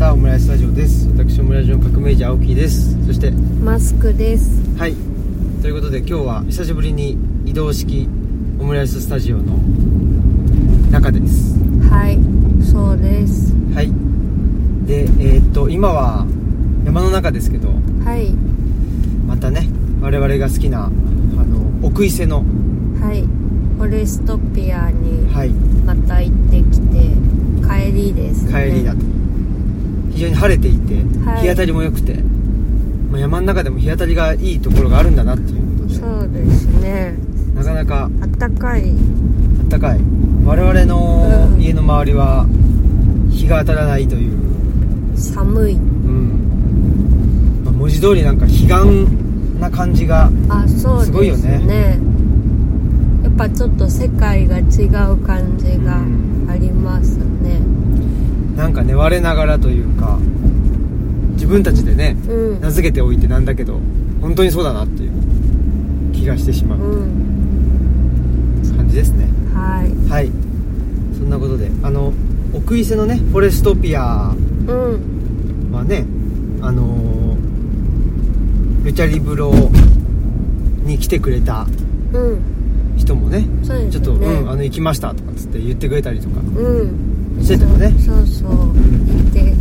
したオムライススタジオです。私オムライスの革命児青木です。そしてマスクです。はい。ということで今日は久しぶりに移動式オムライススタジオの中です。はいそうです。はい。でえーっと今は山の中ですけどはい。またね我々が好きなあの奥伊勢のはい。フォレストピアにはい。また行ってきて帰りですね。帰りだと非常に晴れていて、はい。日当たりも良くて、まあ、山の中でも日当たりがいいところがあるんだなっていうことで。そうですね。なかなかあったかい。暖かい。我々のうん。家の周りは日が当たらないという、寒い。うん。まあ文字通りなんか彼岸な感じがあそうですすごいよね。やっぱちょっと世界が違う感じがうんありますねなんかね我ながらというか自分たちでねうん。名付けておいてなんだけど本当にそうだなっていう気がしてしまううん。感じですね。はい。はい。そんなことであの奥伊勢のねフォレストピアうん。はねあのールチャリブロに来てくれたうん。人もねそうですね。ちょっと、うん、あの行きましたとかっつって言ってくれたりとか。うんしてたよねそう。そう。で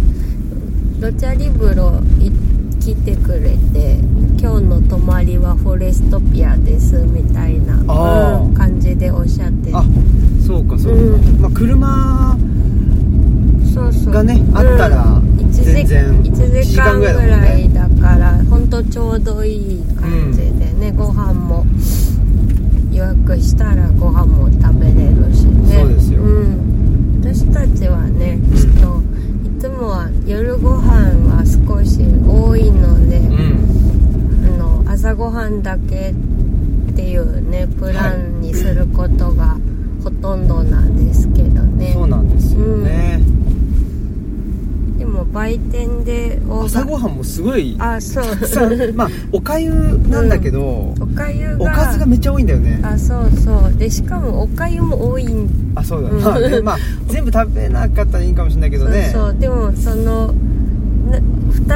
ロチャリブロい来てくれて今日の泊まりはフォレストピアですみたいな、感じでおっしゃって。あそうかそうか、うん。まあ車そうそう。がねあったら1時全然1時間ぐ一時間ぐらい。だから本当ちょうどいい感じでね、ご飯も予約したらご飯も食べれるしね。そうですよ。うん、私たちはねちょっといつもは夜ご飯は少し多いので、うん。あの朝ごはんだけっていうねプランにすることがほとんどなんですけどね、そうなんですよね、でも売店で大朝ごはんもすごいあそう。まあおかゆなんだけど、おかゆがおかずがめっちゃ多いんだよね。あそうそう。でしかもおかゆも多いん。あそうだ、うん。まあねまあ 全部食べなかったらいいかもしれないけどね。そうそう。でもそのな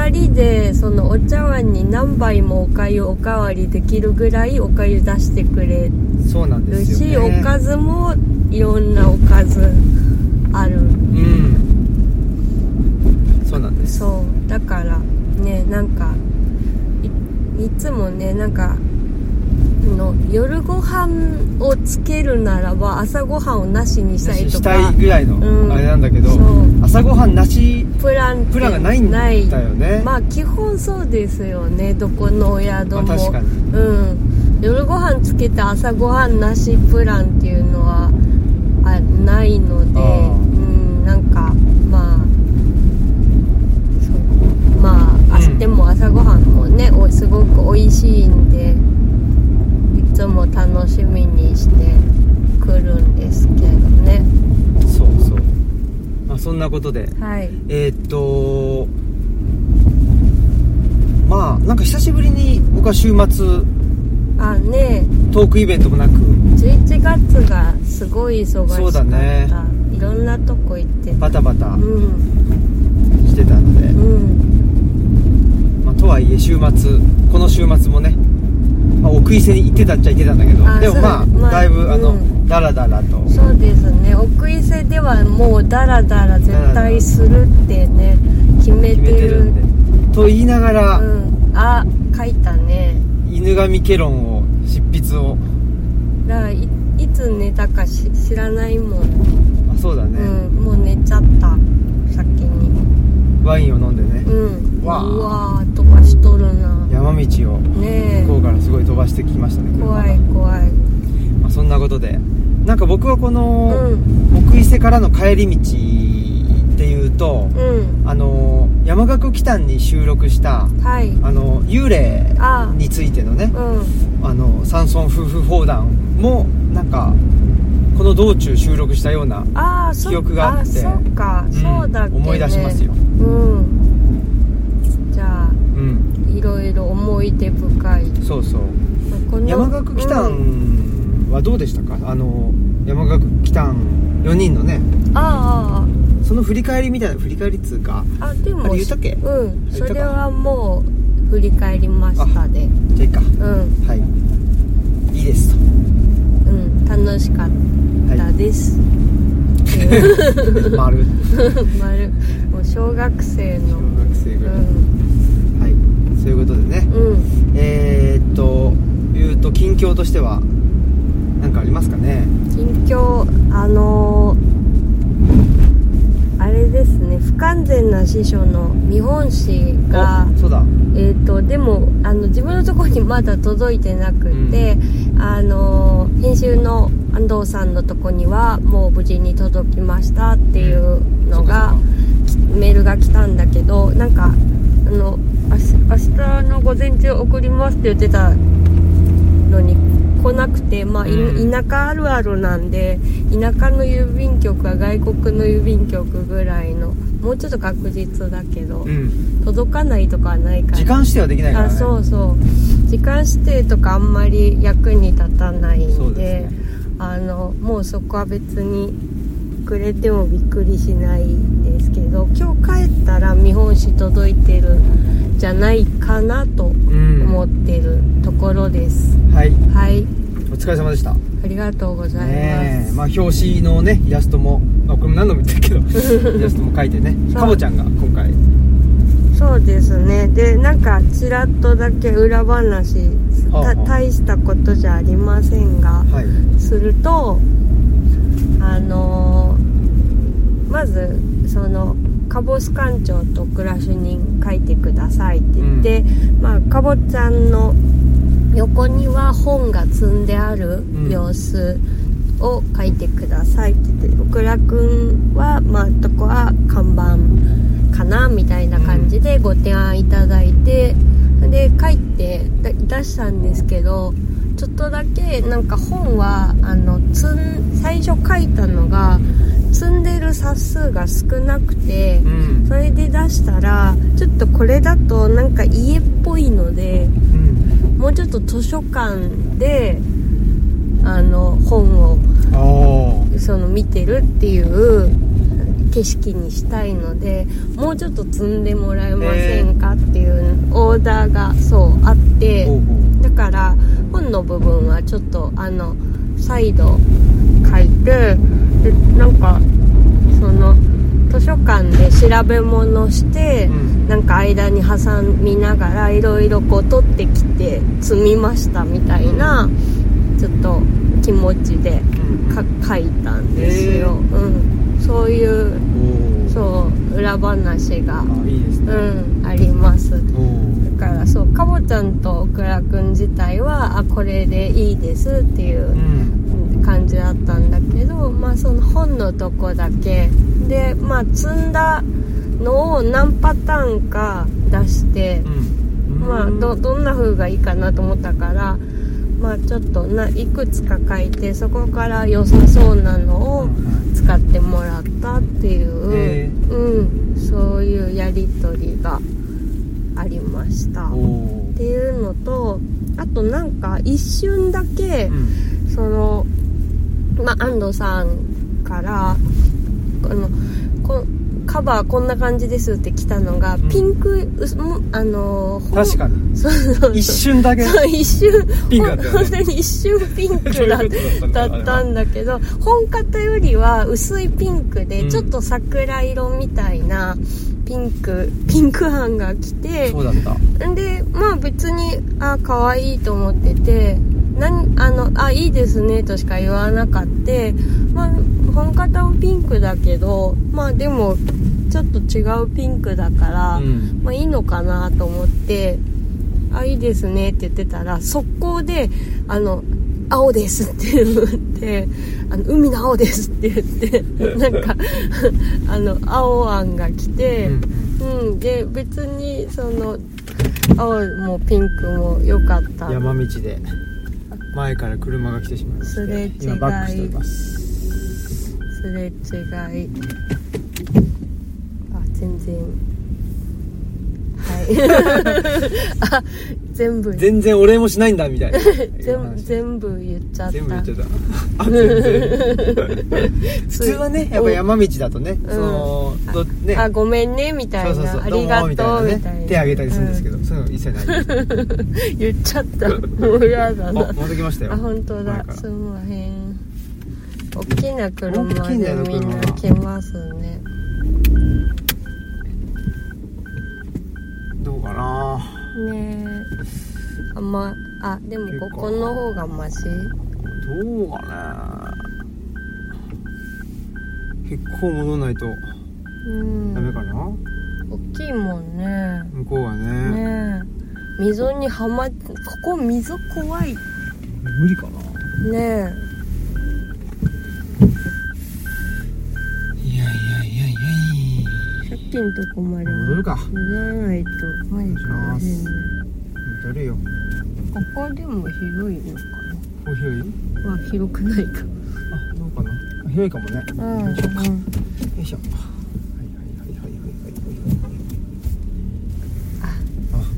2人でそのお茶碗に何杯もおかゆおかわりできるぐらいおかゆ出してくれそうなんでるし、おかずもいろんなおかずある。うんそうだからねなんかいいつもねなんかあの夜ご飯をつけるならば朝ごはんをなしにしたいとしたかいぐらいのうんあれなんだけど、そう朝ごはんなしプランプランがないんだよね。まあ基本そうですよねどこのお宿も、まあ確かに。うん。夜ご飯つけて朝ごはんなしプランっていうのはあないのであーうんなんかまあそうまあ、あうんでも朝ごはんもねおすごく美味しいんでいつも楽しみにして来るんですけどね。そうそう。まあそんなことで。はい。えーっとまあなんか久しぶりに僕は週末あね。トークイベントもなく。11月がすごい忙しかった。そうだね。いろんなとこ行って。たバタバタうん。してたので、うん。まあ、とはいえ週末この週末もね、まあ、奥伊勢に行ってたっちゃ行ってたんだけどあでもまあ、まあだいぶあの、うんダラダラと。そうですね。奥伊勢ではもうダラダラ絶対するってね決めてる。と言いながら、うん。あ書いたね。犬神家論を執筆を。だからいいつ寝たかし知らないもん、あそうだね、うん。もう寝ちゃった。先に。ワインを飲んでね、うん。うわー飛ばしとるな。山道をね向こうからすごい飛ばしてきましたね怖い怖い。まあ、そんなことで。なんか僕はこの、うん。奥伊勢からの帰り道っていうと、うん。あの山岳祈祷に収録したはい。あの幽霊あ。についてのねうん。あの山村夫婦砲弾もなんかこの道中収録したような、記憶があって。そうん。思い出しますよ。うんろいろ思い出深い。そうそう。山岳祈祷うん。はどうでしたか、あの山岳祈祷4人のね。ああその振り返りみたいな振り返りっつうか。あでもあれ言ったっけ？うん。それはもう振り返りましたでじゃあいいか。うん。はい。いいです。とうん。楽しかったです、ってい。う 丸。丸。もう小学生の小学生うぐらい、んはいそういうことでね。うん。えー、っと言うと近況としては何かありますかね？近況あのーあれですね。不完全な師匠の見本誌がおそうだ。えー、とでもあの自分のところにまだ届いてなくて、あの編集の安藤さんのとこにはもう無事に届きましたっていうのがきメールが来たんだけどなんかあの明日の午前中送りますって言ってたのに来なくて、まあ、いうん。田舎あるあるなんで田舎の郵便局は外国の郵便局ぐらいのもうちょっと確実だけど、うん。届かないとかはないから時間指定はできないからあねそうそう。時間指定とかあんまり役に立たないそんでね。あのもうそこは別にくれてもびっくりしないですけど今日帰ったら見本誌届いてるんじゃないかなとうん。思ってるところです、はい。はい。お疲れ様でした。ありがとうございます、ねえ。まあ表紙のねイラストも、まあ、これも何度も言ってるけど イラストも描いてね。かぼちゃんが今回。そうですね。でなんかちらっとだけ裏話大したことじゃありませんがはい。するとあのーまずそのカボス館長と暮らし人書いてくださいって言って、まあかぼちゃんの横には本が積んであるん様子を書いてくださいって言って奥倉くんはまあとこは看板かなみたいな感じでご提案いただいて、で書いてだ出したんですけどちょっとだけなんか本はあの積ん最初書いたのが積んでる冊数が少なくてうん。それで出したらちょっとこれだとなんか家っぽいのでうん。もうちょっと図書館であの本をその見てるっていう景色にしたいのでもうちょっと積んでもらえませんかっていうオーダーがそうあってだから本の部分はちょっとあの再度書いてでなんかその図書館で調べ物して、うん。なんか間に挟みながらいろいろこう取ってきて積みましたみたいなちょっと気持ちで書いたんですよ、うん、そういうそう裏話が、あいいですね、うん、あります。だからそうかぼちゃんとオクラくん自体はあこれでいいですっていううん。感じだったんだけどまあその本のとこだけ。でまあ積んだのを何パターンか出してうん。まあどどんな風がいいかなと思ったからまあちょっとないくつか書いてそこから良さそうなのを使ってもらったっていう、へうん、そういうやり取りがありました。っていうのとあとなんか一瞬だけ、うん。そのまあ安藤さんからあのこカバーこんな感じですって来たのが、ん。ピンクうすもあの確かに。そうそう。一瞬だけ。そう一瞬。ピンクだったよね。本当に一瞬ピンクだだったんだけど本型よりは薄いピンクで、うん。ちょっと桜色みたいなピンクピンク版が来てそうだった。んでまあ別にあ可愛いと思っててなんあのあいいですねとしか言わなかってまあ本型もピンクだけどまあでもちょっと違うピンクだから、うん。まあいいのかなと思ってあいいですねって言ってたら速攻であの青ですって言ってあの海の青ですって言って なんかあの青案が来て、うんうん、で別にその青もピンクも良かった。山道で前から車が来てしまいましてすれ違い。今バックしています。すれ違い然。はい。あ全部。全然お礼もしないんだみたいな。全部全部言っちゃった。全部言っちゃった。あ全然。普通。はねやっぱ山道だとね、そのどね。あごめんねみたいな。そうそうそう。ありがとうみたいな,、みたいな。ね手挙げたりするんですけど、そういうの一切ない。うん言っちゃった。もうやだあなまた来ましたよ。あ本当だ。すんまへん大きな車でみんな車来ますねどうかな。ねえ。あまあでもここの方がマシ？どうかな。結構戻んないと。うん。ダメかな、大きいもんね。向こうはね。ねえ。溝にはまっここ溝怖い。無理かな。ねい駅のとこまで戻るか。戻らないと。戻るよ。ここでも広いのかな？広い？は広くないか。あどうかな？広いかもね。うん、うん、よいしょ。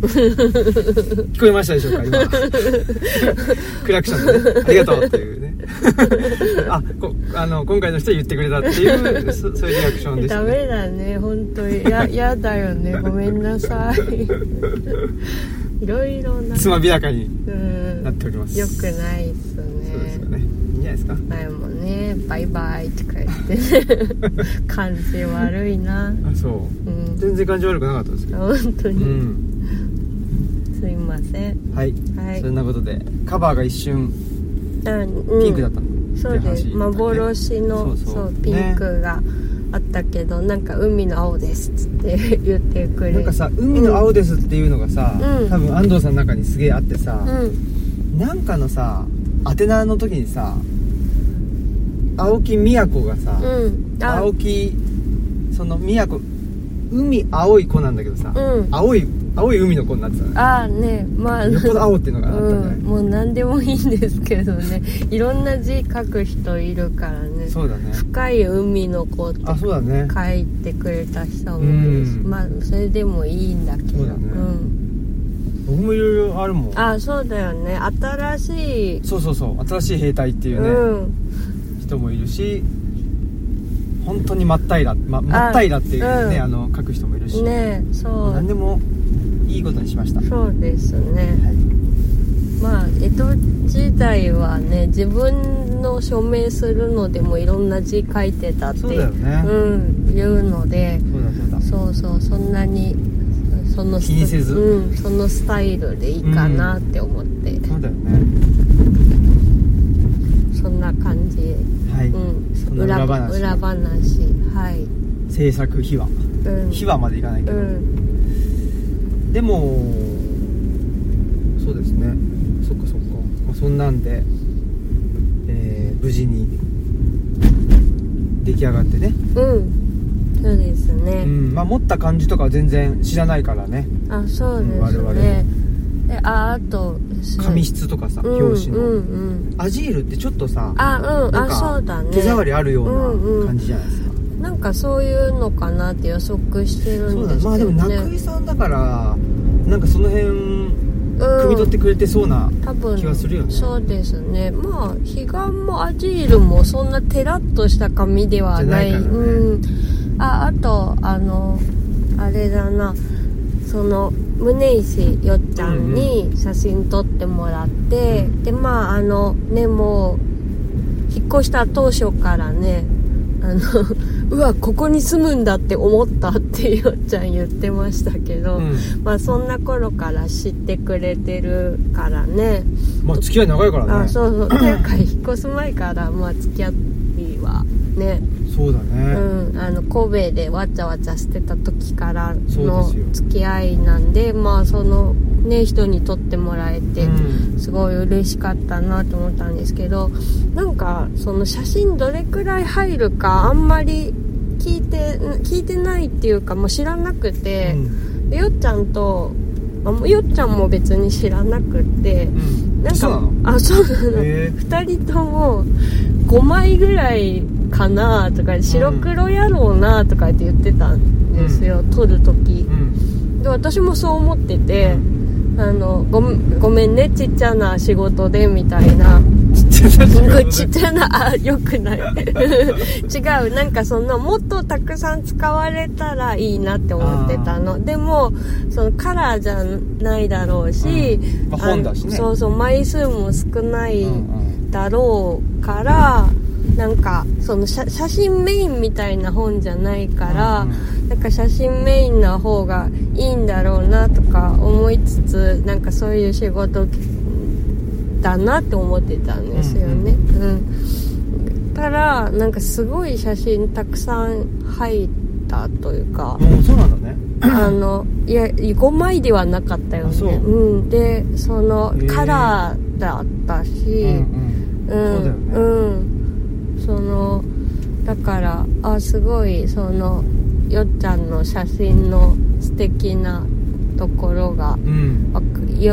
聞こえましたでしょうか今クラクションで、ね、ありがとうっていう あこあの今回の人は言ってくれたっていうそそういうリアクションでしたダねメだね本当に。ややだよね。ごめんなさい。いろいろな。つまびらかにうん。なっております。よくないっすそうですよね。ねいいんじゃないですか。前もねバイバイとか言って。ね 感じ悪いな。あそう。うん。全然感じ悪くなかったですけど本当に、うん。すいません。はい、はい。そんなことでカバーが一瞬あうん。ピンクだったの、そうです。幻のそうピンクがあったけど、なんか海の青ですって 言ってくれなんかさ海の青ですっていうのがさ、うん。多分安藤さんの中にすげえあってさ、うん。なんかのさ宛名の時にさ青木美也子がさ、うん。あ。青木その美也子海青い子なんだけどさ、うん。青い青い海の子になってたね。ああねまあ。よっぽど青っていうのがあったんじゃない、うん、もう何でもいいんですけどね。いろんな字書く人いるからね。そうだね。深い海の子ってあそうだね。書いてくれた人もいるし、うん。まあそれでもいいんだけど。そうだね。ん、僕もいろいろあるもん。あそうだよね。新しいそうそうそう。新しい兵隊っていうね、うん。人もいるし本当に真っ平ら、ま、真っ平らっていうね、うん。あの書く人もいるし、ねそう。何でもいいことにしました、はそうですね。い、まあ江戸時代はね自分の署名するのでもいろんな字書いてたってそうね。うん、言うのでそうだそうだ。そうそうそんなにそのス気にせず。うん、そのスタイルでいいかなって思って、そうだよね。そんな感じ。はい、うん。裏話。裏話。はい。制作秘話。うん。秘話までいかないけど、うんでもそうですね。そっかそっか、まあ、そんなんで、えー無事に出来上がってね、うん。そうですね、うん。まあ、持った感じとかは全然知らないからね。あそうですうん我々ねでああと紙質とかさ、うん表紙の、うん。うんアジールってちょっとさあうんあなんかそうだね。手触りあるようんううんなん感じじゃないですか、なんかそういうのかなって予測してるんですけどね。まあでも中井さんだからなんかその辺うん。汲み取ってくれてそうな気はするよね。そうですね。まあ彼岸もアジールもそんなテラッとした紙ではない。ね。うん。ああとあのあれだな。その宗石よっちゃんに写真撮ってもらって、でまああのねもう引っ越した当初からねあのうわここに住むんだって思ったってよっちゃん言ってましたけど、うん。まあそんな頃から知ってくれてるからね。まあ付き合い長いからね。あそうそう。っていうか引っ越す前からまあ付き合いはね。そうだうね、ん。あの神戸でわちゃわちゃしてた時からの付き合いなんでまあそのね人に撮ってもらえて、うん。すごい嬉しかったなと思ったんですけどなんかその写真どれくらい入るかあんまり聞いて聞いてないっていうかもう知らなくて、うん。でよっちゃんとよっちゃんも別に知らなくってうん。なんかあそうなの。へ2人とも5枚ぐらいかなとか白黒やろうなとかって言ってたんですよ、撮る時。うん。で私もそう思ってて、あのごめんごめんねちっちゃな仕事でみたいな。ちっちゃな仕事で。ちっちゃなあよくない。違うなんかそのもっとたくさん使われたらいいなって思ってたの。でもそのカラーじゃないだろうし、うん。まあね。そうそう枚数も少ないうんうん。だろうからなんかその写写真メインみたいな本じゃないから、うんなんか写真メインな方がいいんだろうなとか思いつつなんかそういう仕事だなって思ってたんですよね。うん、たらなんかすごい写真たくさん入ったというかもうそうなんだね。あのいや5枚ではなかったよね。あそう。ん。でそのカラーだったし、うん。うん。そうだよね。うん。そのだからあすごいそのよっちゃんの写真の素敵なところがうん。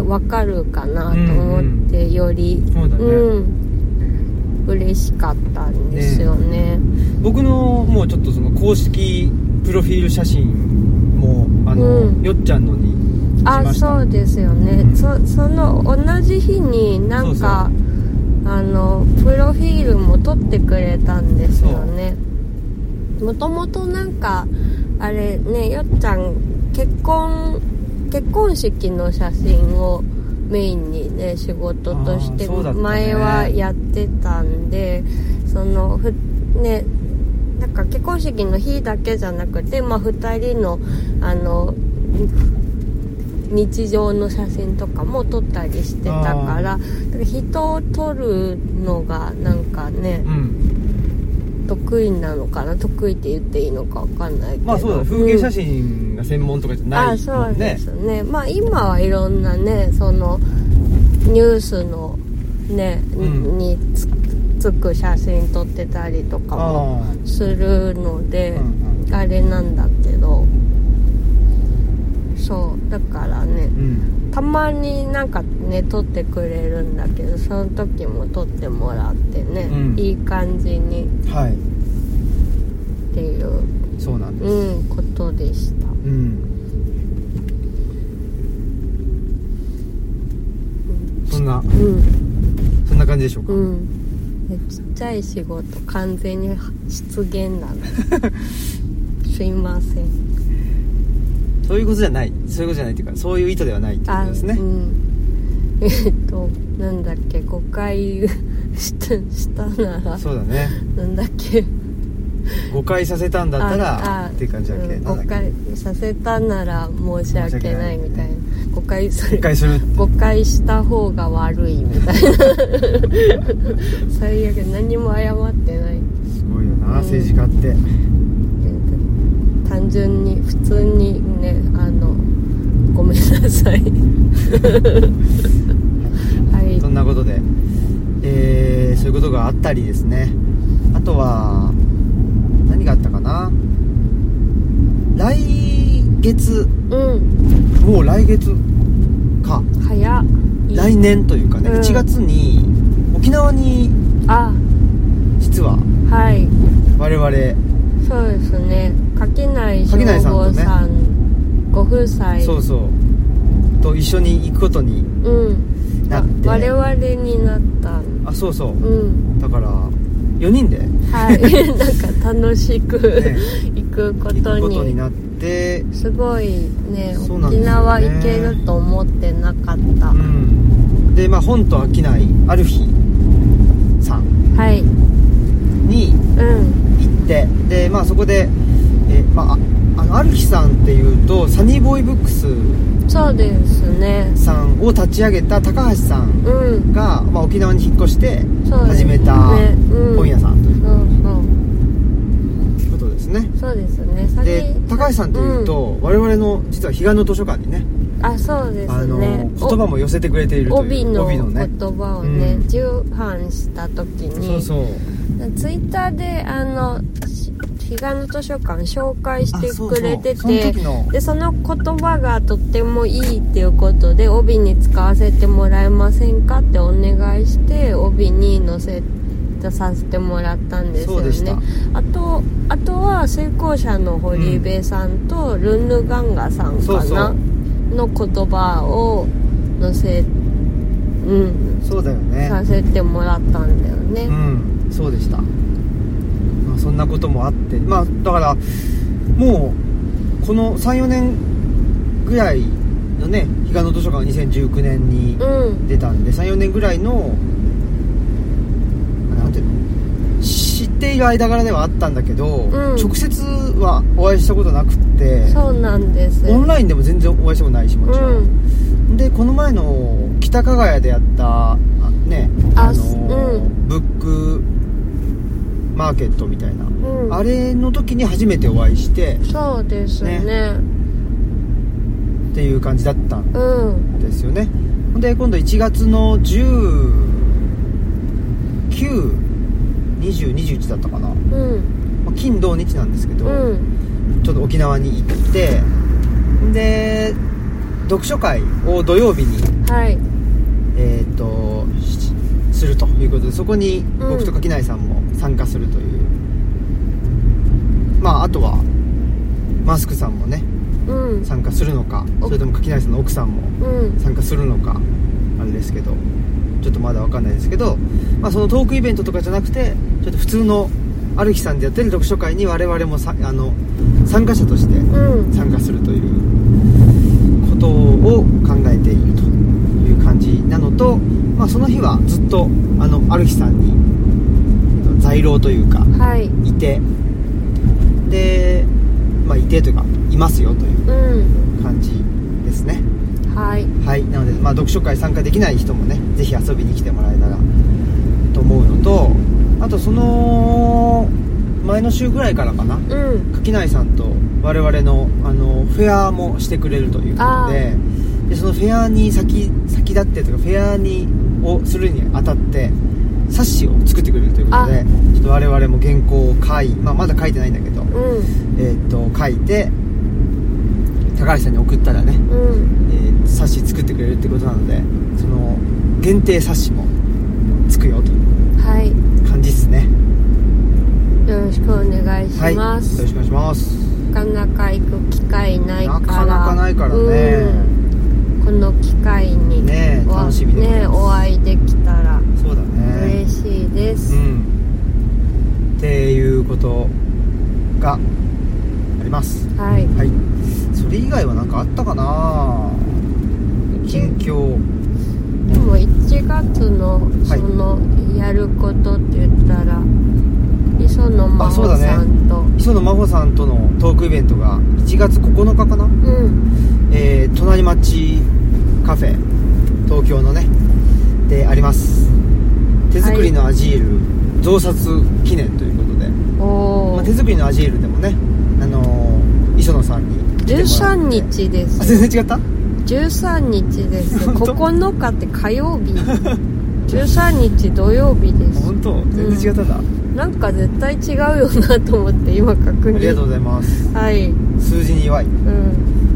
わかるかなと思って、よりそうだね、うん。嬉しかったんですよね。僕のもうちょっとその公式プロフィール写真もあの、うん。よっちゃんのにしあそうですよね、うん。そその同じ日になんかあのプロフィールも撮ってくれたんですよね。もともとなんかあれねよっちゃん結婚結婚式の写真をメインにね仕事として前はやってたんでそのふねなんか結婚式の日だけじゃなくて、まあ、2人のあの日常の写真とかも撮ったりしてたからだから人を撮るのがなんかねうん得意なのかな？得意って言っていいのかわかんないけど。まあそうだね風景写真真が専門とかじゃないあそうでもんね、すね。まあ今はいろんなねそのニュースのね、うん。につつく写真撮ってたりとかもあするのであれなんだけどそうだからねうん。たまになんかね撮ってくれるんだけどその時も撮ってもらってね、うん。いい感じに。はい。っていう、そうなんです。うん、ことでした。うん。そんなうん。そんな感じでしょうか、うん。えちっちゃい仕事完全に失言だねすいませんそういうことじゃない。そういうことじゃないっていうかそういう意図ではないっていうことですね。うん。えっとなんだっけ誤解したしたなら。そうだね。なんだっけ。誤解させたんだったあらあっていう感じだっけ、うん誤解させたなら申し訳ないみたいな。誤解する。誤解する誤解した方が悪いみたいな。最悪何も謝ってない。すごいよな、うん政治家って。単純に普通にねあのごめんなさい。はい。そんなことで、えー、そういうことがあったりですね。あとは何があったかな。来月。うん。もう来月。か。早い来年というかね、うん。1月に沖縄にあ。実ははい。我々そうですね垣内省吾さんご夫妻。そうそう。と一緒に行くことにうん。なって。わ我々になった。あそうそう。うん。だから4人で？はい。なんか楽しく、ね。行くこ行とに。くことになって。すごいねね。沖縄行けると思ってなかった、うん。でまあ本と商いある日さんはい。にうん。行って。でまあそこでえまあああのある日さんっていうとサニーボーイブックスそうですね。さんを立ち上げた高橋さんうん。が、まあ、沖縄に引っ越して始めたねうん。本屋さんということですね、そうですね。先で高橋さんっていうと、我々の実は彼岸の図書館にねうんあそうですあのね言葉も寄せてくれているという帯の帯の言ね葉をね、うん。重版した時に。そうそう。ツイッターであのし彼岸の図書館紹介してくれてあそのてでその言葉がとってもいいっていうことで帯に使わせてもらえませんかってお願いして帯に載せさせてもらったんですよねあとあとは成功者の堀部さんとルンヌガンガさんかな、の言葉を載せうんそうだよねさせてもらったんだよねうんそうでした、まあ、そんなこともあってまあだからもうこの34年ぐらいのね彼岸の図書館が2019年にうん。出たんで34年ぐらいのなんていうの知っている間柄ではあったんだけど、ん。直接はお会いしたことなくってそうなんです。オンラインでも全然お会いしたことないしもちろん、うん。でこの前の北加賀屋でやったあねああのーうん。ブックマーケットみたいな、うん。あれの時に初めてお会いしてそうですね。っていう感じだったんうん。ですよね。ほんで今度1月の192021だったかな、うん。まあ金土日なんですけど、うん。ちょっと沖縄に行ってで読書会を土曜日にはい。えー、としすると。いうことでそこにうん。僕と垣内さんも参加するという、まああとはマスクさんもねうん。参加するのかお。それとも垣内さんの奥さんもうん。参加するのかあれですけどちょっとまだ分かんないですけど、まあ、そのトークイベントとかじゃなくてちょっと普通のある日さんでやってる読書会に我々もさあの参加者としてうん。参加するということを考えているという感じなのと、まあ、その日はずっとあのある日さんに在廊というかはい。いてで、まあ、いてというかいますよといううん。感じですね。はい。はい。なので、まあ、読書会参加できない人もねぜひ遊びに来てもらえたらと思うのとあとその前の週ぐらいからかなうん。垣内さんと我々のあのフェアもしてくれるということででそのフェアに先先立ってというかフェアにをするにあたって冊子を作ってくれるということでちょっと我々も原稿を書い、まあ、まだ書いてないんだけど、うん。えーっと書いて高橋さんに送ったらね、うん。えー冊子作ってくれるってことなのでその限定冊子もつくよというはい。感じですね。よろしくお願いしはい。よます、ろしくお願いします。なかなか行く機会ないから。なかなかないからね。うんこの機会にね楽しみねお会いできたらそうだね。嬉しいです、うん。っていうことがあります。はい。はい。それ以外は何かあったかな？近況。でも1月のはい。そのやることって言ったら、磯野真帆さんと。磯野真帆さんとのトークイベントが1月9日かな、うん。えー、隣町カフェ東京のねであります。手作りのアジール、増刷記念ということで、まあ、おお手作りのアジールでもねあのー、磯野さんに来てもらって。13日です。あ全然違った？13日です。本当？9日って火曜日。13日土曜日です。本当？全然違ったんだ、なんか絶対違うよなと思って今確認。ありがとうございます。はい。うん数字に弱い。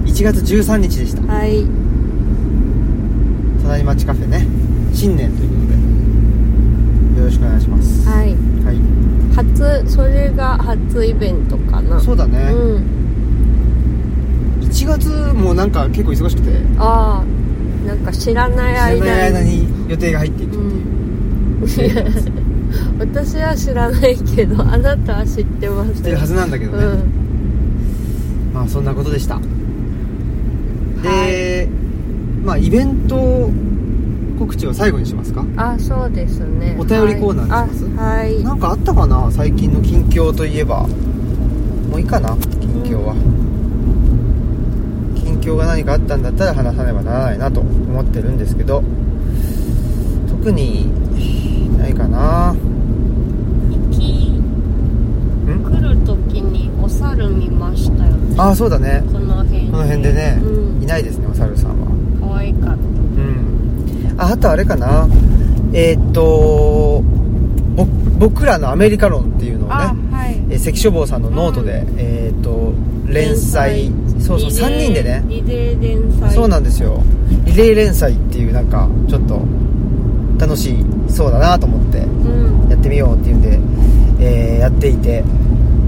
1月13日でした。はい。隣町カフェね。新年ということで。よろしくお願いします。はい。はい。初それが初イベントかな。そうだね、うん。1月もなんか結構忙しくて。ああなんか知らない知らない間に間に予定が入っていくっていう、うん私は知らないけど あなたは知ってます。知ってるはずなんだけどね、うん。まあそんなことでした。で、はい。まあイベント告知は最後にしますか？あそうですね。お便りコーナーにします？はい、はい。なんかあったかな？最近の近況といえば。もういいかな？近況は、近況が何かあったんだったら話さねばならないなと思ってるんですけど。特にないかな行きん来る時にお猿見ましたよね。ああそうだね。この辺この辺でね、うん。いないですねお猿さんは。可愛かった。うん。ああとあれかな。えーっとぼ僕らのアメリカ論っていうのをねあはい。えー関書房さんのノートで、えーっと連載。そうそう3人でね。リレー連載。そうなんですよ。リレー連載っていうなんかちょっと楽しいそうだなと思ってうん。やってみようっていうんで、えーやっていて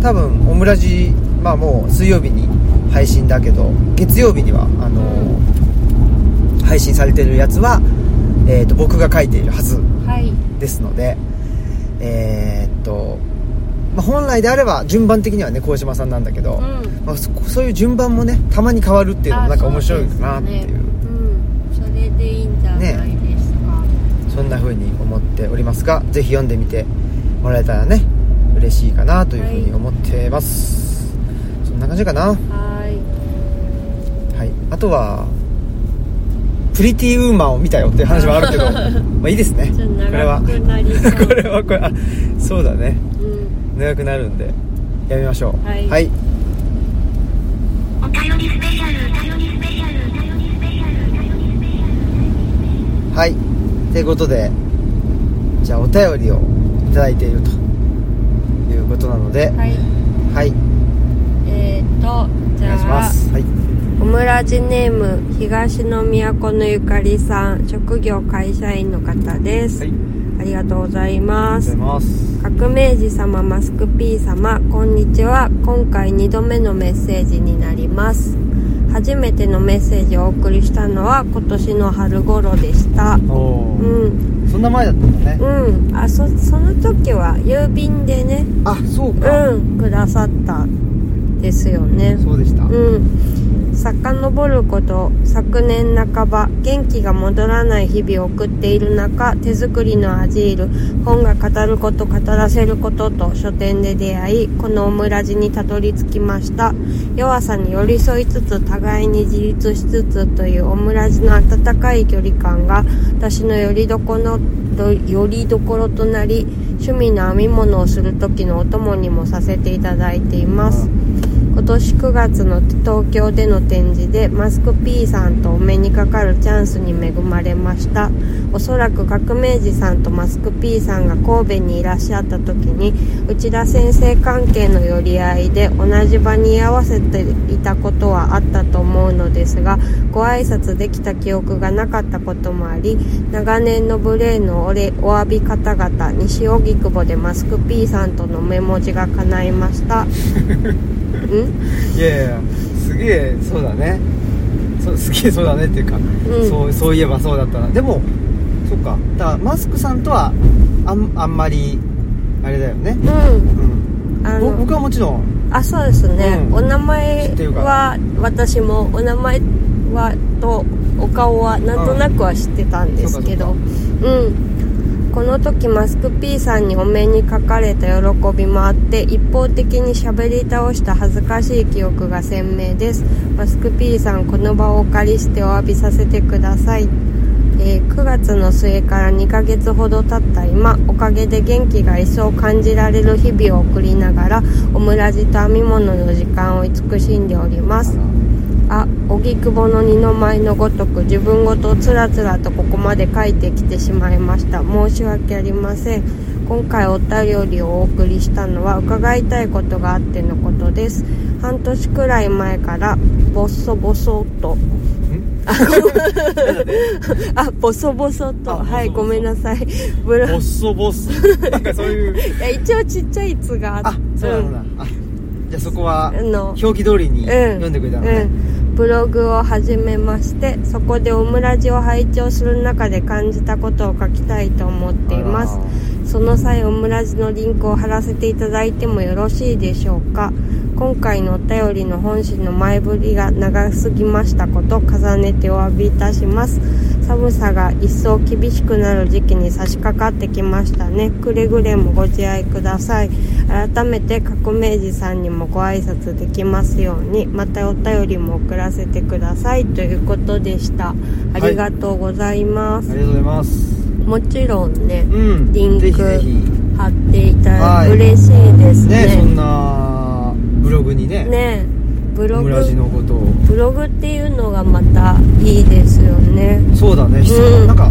多分オムラジまあもう水曜日に配信だけど月曜日にはあのー配信されてるやつは、えー、と僕が書いているはずはい。ですのでえーっと、まあ、本来であれば順番的にはね鴻島さんなんだけど、うん。まあ、そそういう順番もねたまに変わるっていうのもなんか面白いかなっていう。ね。うん。それでいいんじゃないですか、そんな風に思っておりますがぜひ読んでみてもらえたらね嬉しいかなという風に思ってます、そんな感じかな？はい。はい。あとはプリティウーマンを見たよっていう話はあるけど まあいいですね。これはこれはこれあそうだね。うん。長くなるんでやめましょう。はい。はい、お便りスペシャル、お便りスペシャル、お便りスペシャル、お便りスペシャル。はい。ということでじゃあお便りをいただいているということなのではい。はい。えーとじお願いしゃあます。はい。オムラジネーム東の都のゆかりさん職業会社員の方です、はい。ありがとうございます。います。革命児様マスク P 様こんにちは。今回2度目のメッセージになります。初めてのメッセージをお送りしたのは今年の春頃でした。おおうー、んそんな前だったんだね、うん。あそその時は郵便でね。あそうか、うん。くださったですよね。そうでした、うん遡ること昨年半ば元気が戻らない日々を送っている中手作りのアジール本が語ること語らせることと書店で出会いこのオムラジにたどり着きました。弱さに寄り添いつつ互いに自立しつつというオムラジの温かい距離感が私のよりどころどよりどころとなり趣味の編み物をする時のお供にもさせていただいています。今年9月の東京での展示でマスク P さんとお目にかかるチャンスに恵まれました。おそらく革命児さんとマスク P さんが神戸にいらっしゃった時に内田先生関係の寄り合いで同じ場に居合わせていたことはあったと思うのですがご挨拶できた記憶がなかったこともあり長年の無礼のお礼お詫び方々西荻窪でマスク P さんとのメモ字が叶いました。ん？いやいやすげえそうだね。そ すげえそうだねっていうか、ん。そうそういえばそうだったな。でもそっか。だからマスクさんとはあんあんまりあれだよね。うん。うん。僕はもちろん。あそうですね、うん。お名前は私もお名前はとお顔はなんとなくは知ってたんですけど。うんこの時マスク P さんにお目にかかれた喜びもあって一方的に喋り倒した恥ずかしい記憶が鮮明です。マスク P さんこの場をお借りしてお詫びさせてください。えー9月の末から2ヶ月ほど経った今おかげで元気が一層感じられる日々を送りながらオムラジと編み物の時間を慈しんでおります。あ荻窪の二の舞のごとく自分ごとつらつらとここまで書いてきてしまいました。申し訳ありません。今回お便りをお送りしたのは伺いたいことがあってのことです。半年くらい前から ボッソボソっと。あボソボソと。あはいごめんなさい。ボッソボッソ。なんかそういう。いや一応ちっちゃい「つ」がああそうなんだ、あじゃあそこは表記通りに読んでくれたのね、うん、ブログを始めましてそこでオムラジを拝聴する中で感じたことを書きたいと思っています。その際オムラジのリンクを貼らせていただいてもよろしいでしょうか。今回のお便りの本心の前振りが長すぎましたこと重ねてお詫びいたします。寒さが一層厳しくなる時期に差し掛かってきましたね。くれぐれもご自愛ください。改めて革命児さんにもご挨拶できますように。またお便りも送らせてくださいということでした。ありがとうございます、ありがとうございます。もちろんねうんリンク貼っていたらはい。嬉しいですね。ねそんなブログにね。ねブログブログっていうのがまたいいですよね。そうだね、うん。なんか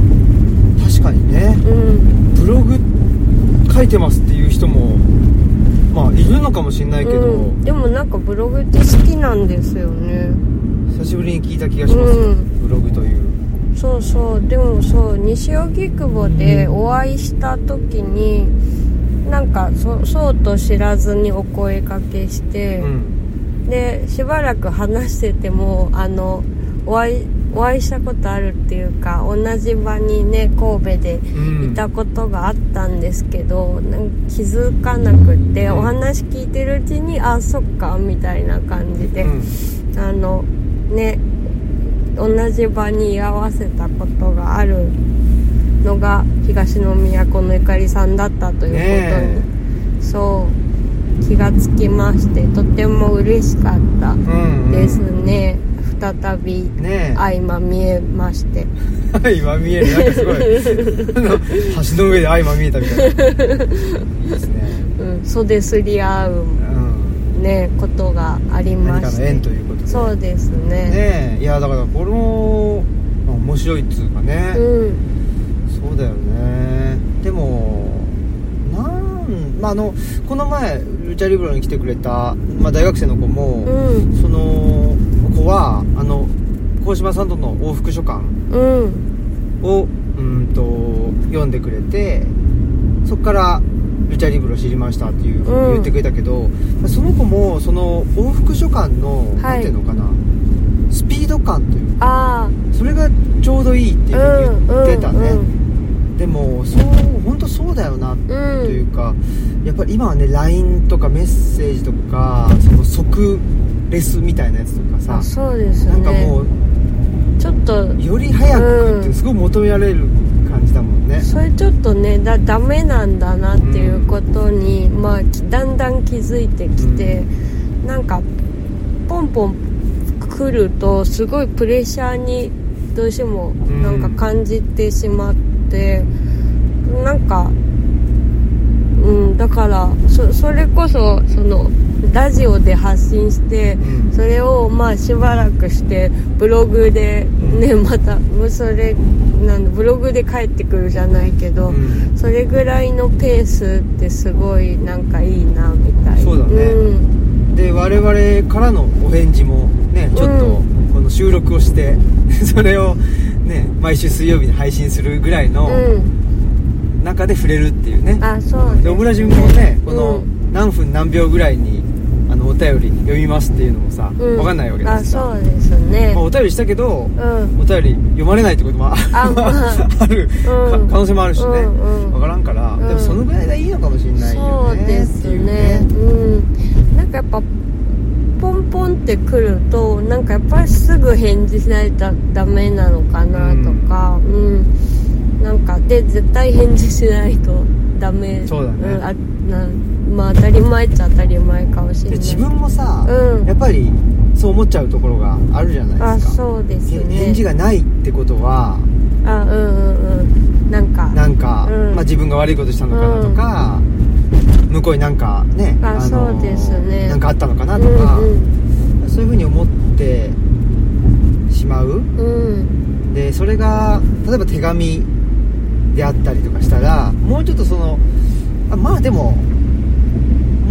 確かにね。うん。ブログ書いてますっていう人もまあいるのかもしれないけど、うん、でもなんかブログって好きなんですよね。久しぶりに聞いた気がしますよ、うん。ブログというそうそう。でもそう西荻窪でお会いした時になんかそそうと知らずにお声かけして、うん。でしばらく話しててもあのお会いお会いしたことあるっていうか同じ場にね神戸でいたことがあったんですけど、なんか気づかなくって、うん。お話聞いてるうちにあそっかみたいな感じで、うん。あのね同じ場に居合わせたことがあるのが東宮このゆかりさんだったということに、ねそう気がつきましてとても嬉しかったうんうん。ですね、再びね相まみえまして。え今見える。なんかすごい。橋の上で相ま見えたみたいな。いいですね。うん、袖すり合ううんねことがありまし縁ということで。そうですね。ねえいやだからこの、まあ、面白いっつうかね、うん。そうだよね。でもなんまああのこの前ルチャリブロに来てくれた、まあ、大学生の子も、うん。その子はあの鴻島さんとの往復書簡うん。をうんと読んでくれてそこからルチャリブロ知りましたっていうふうに言ってくれたけど、その子もその往復書簡の、はい。なんていうのかなスピード感というかあそれがちょうどいいっていうあふうに言ってたね、うんでもそう本当そうだよなうんというか、やっぱり今はね LINE とかメッセージとかその即レスみたいなやつとかさあそうですね。なんかもうちょっとより早くってすごい求められる感じだもんね、それちょっとねだダメなんだなっていうことに、まあきだんだん気づいてきて、なんかポンポン来るとすごいプレッシャーにどうしてもん。なんか感じてしまって、なんかうんだからそそれこそそのラジオで発信して、うん。それをまあしばらくしてブログでね、またもうそれなんだブログで帰ってくるじゃないけど、うん。それぐらいのペースってすごいなんかいいなみたいな。そうだね。ん。で我々からのお返事もねちょっとうこの収録をして それをね毎週水曜日に配信するぐらいのうん。中で触れるっていうね、あそうですでオムラジもねこのうん。何分何秒ぐらいにお便り読みますっていうのもさ、うん。分かんないわけですさ。あそうですね。まあ、お便りしたけどうん。お便り読まれないってこともああまあ。ある、うん。か可能性もあるしね、うんうん。分からんから、うん。でもそのぐらいがいいのかもしれないよそうねですっていうね。うん。なんかやっぱポンポンってくるとなんかやっぱりすぐ返事しないとダメなのかなとか。うん、なんかで絶対返事しないとダメ。そうだね。ん、あなまあ当たり前っちゃ当たり前かもしれない。で自分もさ、うん。やっぱりそう思っちゃうところがあるじゃないあですか。そうですね。返事がないってことはあうんうんうん。なんか。なんか、うん。まあ、自分が悪いことしたのかなとか、向こうになんかねあのそうですね。なんかあったのかなうんとか、うん。そういうふうに思ってしまう。うん。でそれが例えば手紙であったりとかしたらもうちょっとそのあまあでも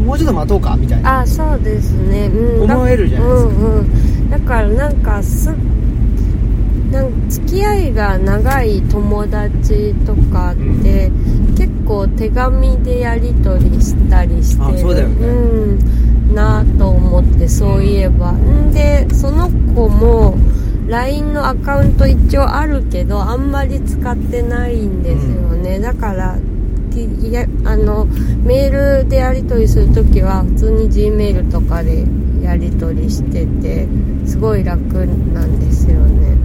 もうちょっと待とうかみたいな。あそうですね、うん、思えるじゃないですか。うんうん、だからなんかすなん付き合いが長い友達とかって、結構手紙でやり取りしたりしてる。あそうだよね。うん、なと思ってそういえば、んでその子も LINE のアカウント一応あるけどあんまり使ってないんですよね、だからきいやあのメールでやり取りするときは普通に G メールとかでやり取りしててすごい楽なんですよね、う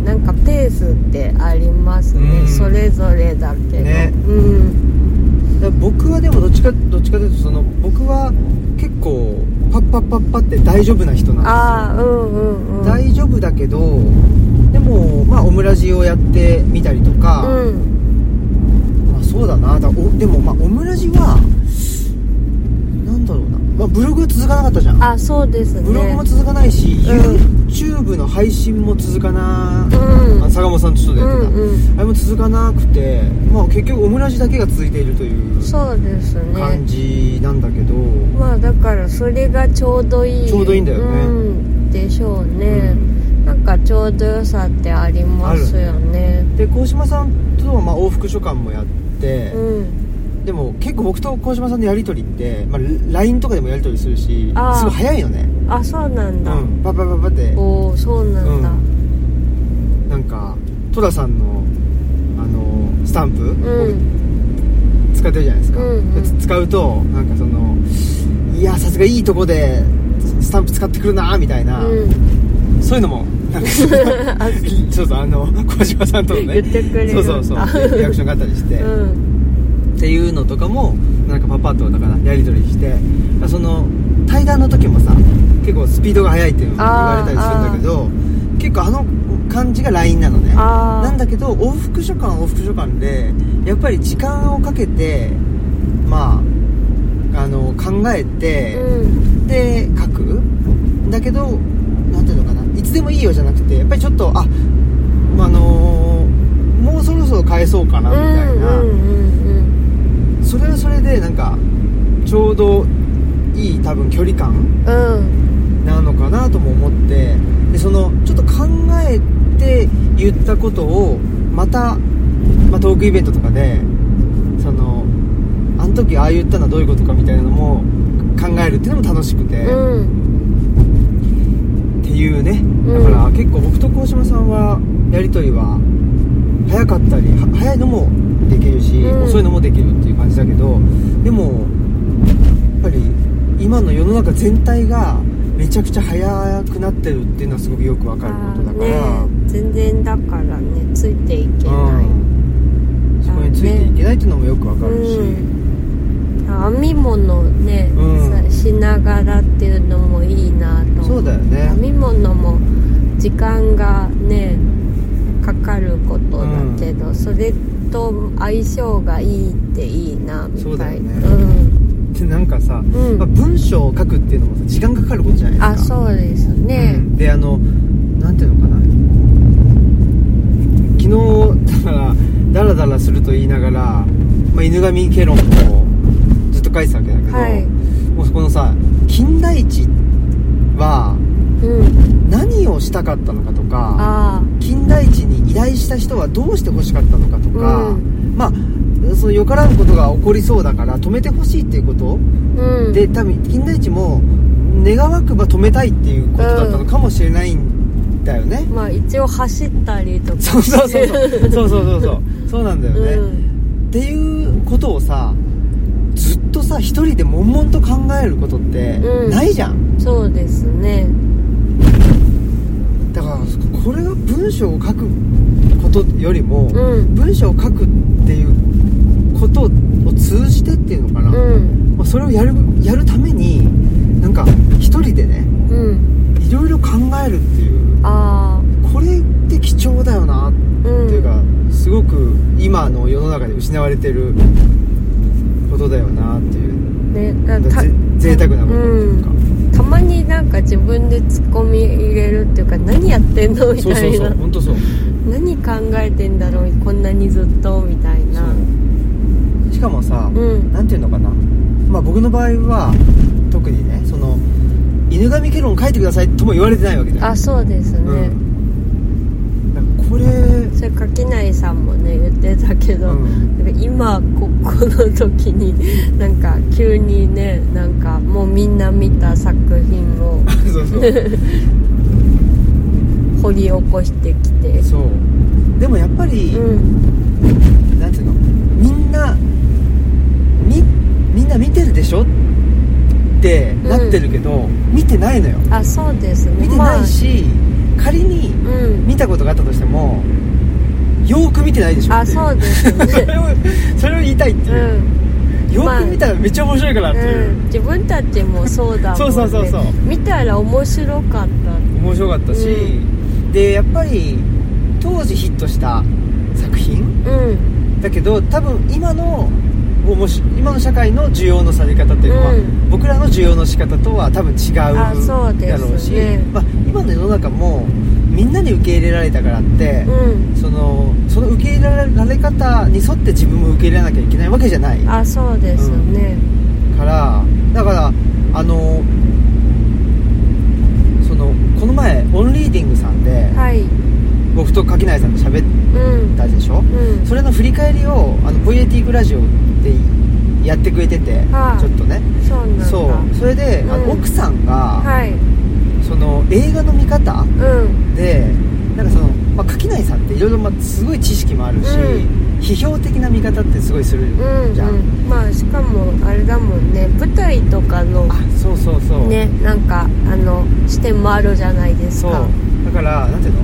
ん、なんかペースってありますね、うん。それぞれだけど、ね。うん。僕はでもどっちかどっちかというとその僕は結構パッパッパッパって大丈夫な人なんああうんうんうん。ですよ大丈夫だけどでもまあオムラジをやってみたりとか、うん。まあ、そうだな。だおでもまあオムラジはまあ、ブログ続かなかったじゃん。あそうですね。ブログも続かないし、うん。YouTube の配信も続かな、うん。あ坂本さんとちょっとやってた、うんうん。あれも続かなくてまあ結局オムラジだけが続いているというそうですね。感じなんだけど、まあだからそれがちょうどいい。ちょうどいいんだよね。うん、でしょうね、うん。なんかちょうど良さってありますよね。で鴻島さんとはまあ往復書簡もやって、うんでも結構僕と鴻島さんのやり取りって、まあ、LINE とかでもやり取りするしすごい早いのね。あそうなんだ、うん。パッパッパッパって。おおそうなんだ、なんか寅さんのあのスタンプ、うん。使ってるじゃないですか、うんうん。で使うとなんかそのいやさすがいいとこでスタンプ使ってくるなみたいな、うん。そういうのもなんか あ そうそうあの 小島さんとのね。言ってくれる。そうそうそう。リアクションがあったりして、うんっていうのとかもなんかパパッとだからやり取りしてその対談の時もさ結構スピードが速いっていうの言われたりするんだけど結構あの感じが LINE なのね。なんだけど往復書簡は往復書簡でやっぱり時間をかけてまああの考えて、うん。で書く。だけどなんていうのかな。いつでもいいよじゃなくてやっぱりちょっとああのーもうそろそろ返そうかなみたいな、うんうんうんそれはそれでなんかちょうどいい多分距離感なのかなとも思ってでそのちょっと考えて言ったことをまた、まあ、トークイベントとかでそのあの時ああ言ったのはどういうことかみたいなのも考えるっていうのも楽しくて、うん。っていうね。ん。だから結構僕と鴻島さんはやり取りは早かったりは早いのもできるし、うん。遅いのもできるっていう感じだけどでもやっぱり今の世の中全体がめちゃくちゃ早くなってるっていうのはすごくよくわかることだから、ね。全然だからねついていけない、うん、そこについていけないっていうのもよくわかるし、うん。編み物ね、うん。さしながらっていうのもいいなと。思そうだよね。編み物も時間がねかかることだけど、それと相性がいいっていいなみたいな。そうだよでなんかさ、ん。まあ文章を書くっていうのもさ時間かかることじゃないですか。あそうですね、うん。であのなんていうのかな。昨日だからダラダラすると言いながら、まあ、犬神ケロンをずっと書いてたわけだけど、はい。もうこのさ金田一はうん何をしたかったのかとか金田一に依頼した人はどうして欲しかったのかとか、うん、まあそのよからぬことが起こりそうだから止めてほしいっていうこと、うん、で多分金田一も願わくば止めたいっていうことだったのかもしれないんだよね、うん、まあ一応走ったりとか。そうそうそうそう。そうそうそうそう。そうなんだよね、っていうことをさずっとさ一人で悶々と考えることってないじゃん、そうですね。これが文章を書くことよりも、うん。文章を書くっていうことを通じてっていうのかな、うん。まあ、それをやるやるためになんか一人でねうん。いろいろ考えるっていうあこれって貴重だよなっていうかすごく今の世の中で失われてることだよなっていう。ねだたぜ贅沢なものっていうか、たまになんか自分でツッコミ入れるっていうか何やってんのみそうそうそたいなう本当そう。何考えてんだろうこんなにずっとみたいな。そう。しかもさ、うん。なんていうのかな。まあ僕の場合は特にねその犬神ケロン書いてくださいとも言われてないわけだよ。あそうですね、うん。これそれ垣内さんもね言ってたけど、うん。なんか今ここの時に なんか急にねなんかもうみんな見た作品を 掘り起こしてきて。そう。でもやっぱり、うん。なんていうの？みんなみみんな見てるでしょ？ってなってるけど、見てないのよ。あそうですね。見てないし、仮にまあ、うん。見たことがあったとしてもよーく見てないでしょあそうですね。それを言いたいっていう、よーく見たらめっちゃ面白いからっていう、うん、自分たちもそうだもん、ね、そうそうそうそう。見たら面白かった。面白かったし、でやっぱり当時ヒットした作品うん。だけど多分今のおもし今の社会の需要のされ方っていうのは、うん。僕らの需要の仕方とは多分違うだろうし、まあ、今の世の中もみんなに受け入れられたからって、うん。そのその受け入れられ方に沿って自分も受け入れなきゃいけないわけじゃない。あそうですね。からだからあのそのこの前オンリーディングさんで、はい。僕と垣内さんと喋っうんたでしょ、うん。それの振り返りをあのポイエティックラジオでやってくれてて、はい。ちょっとね。そうそれで、あうん。の奥さんが、はい。その映画の見方うん。でなんかそのまあ、垣内さんっていろいろまあすごい知識もあるし、うん。批評的な見方ってすごいするうんじゃん、うんまあしかもあれだもんね。舞台とかのあそうそうそう。ねなんかあの視点もあるじゃないですそう。かだからなんていうの？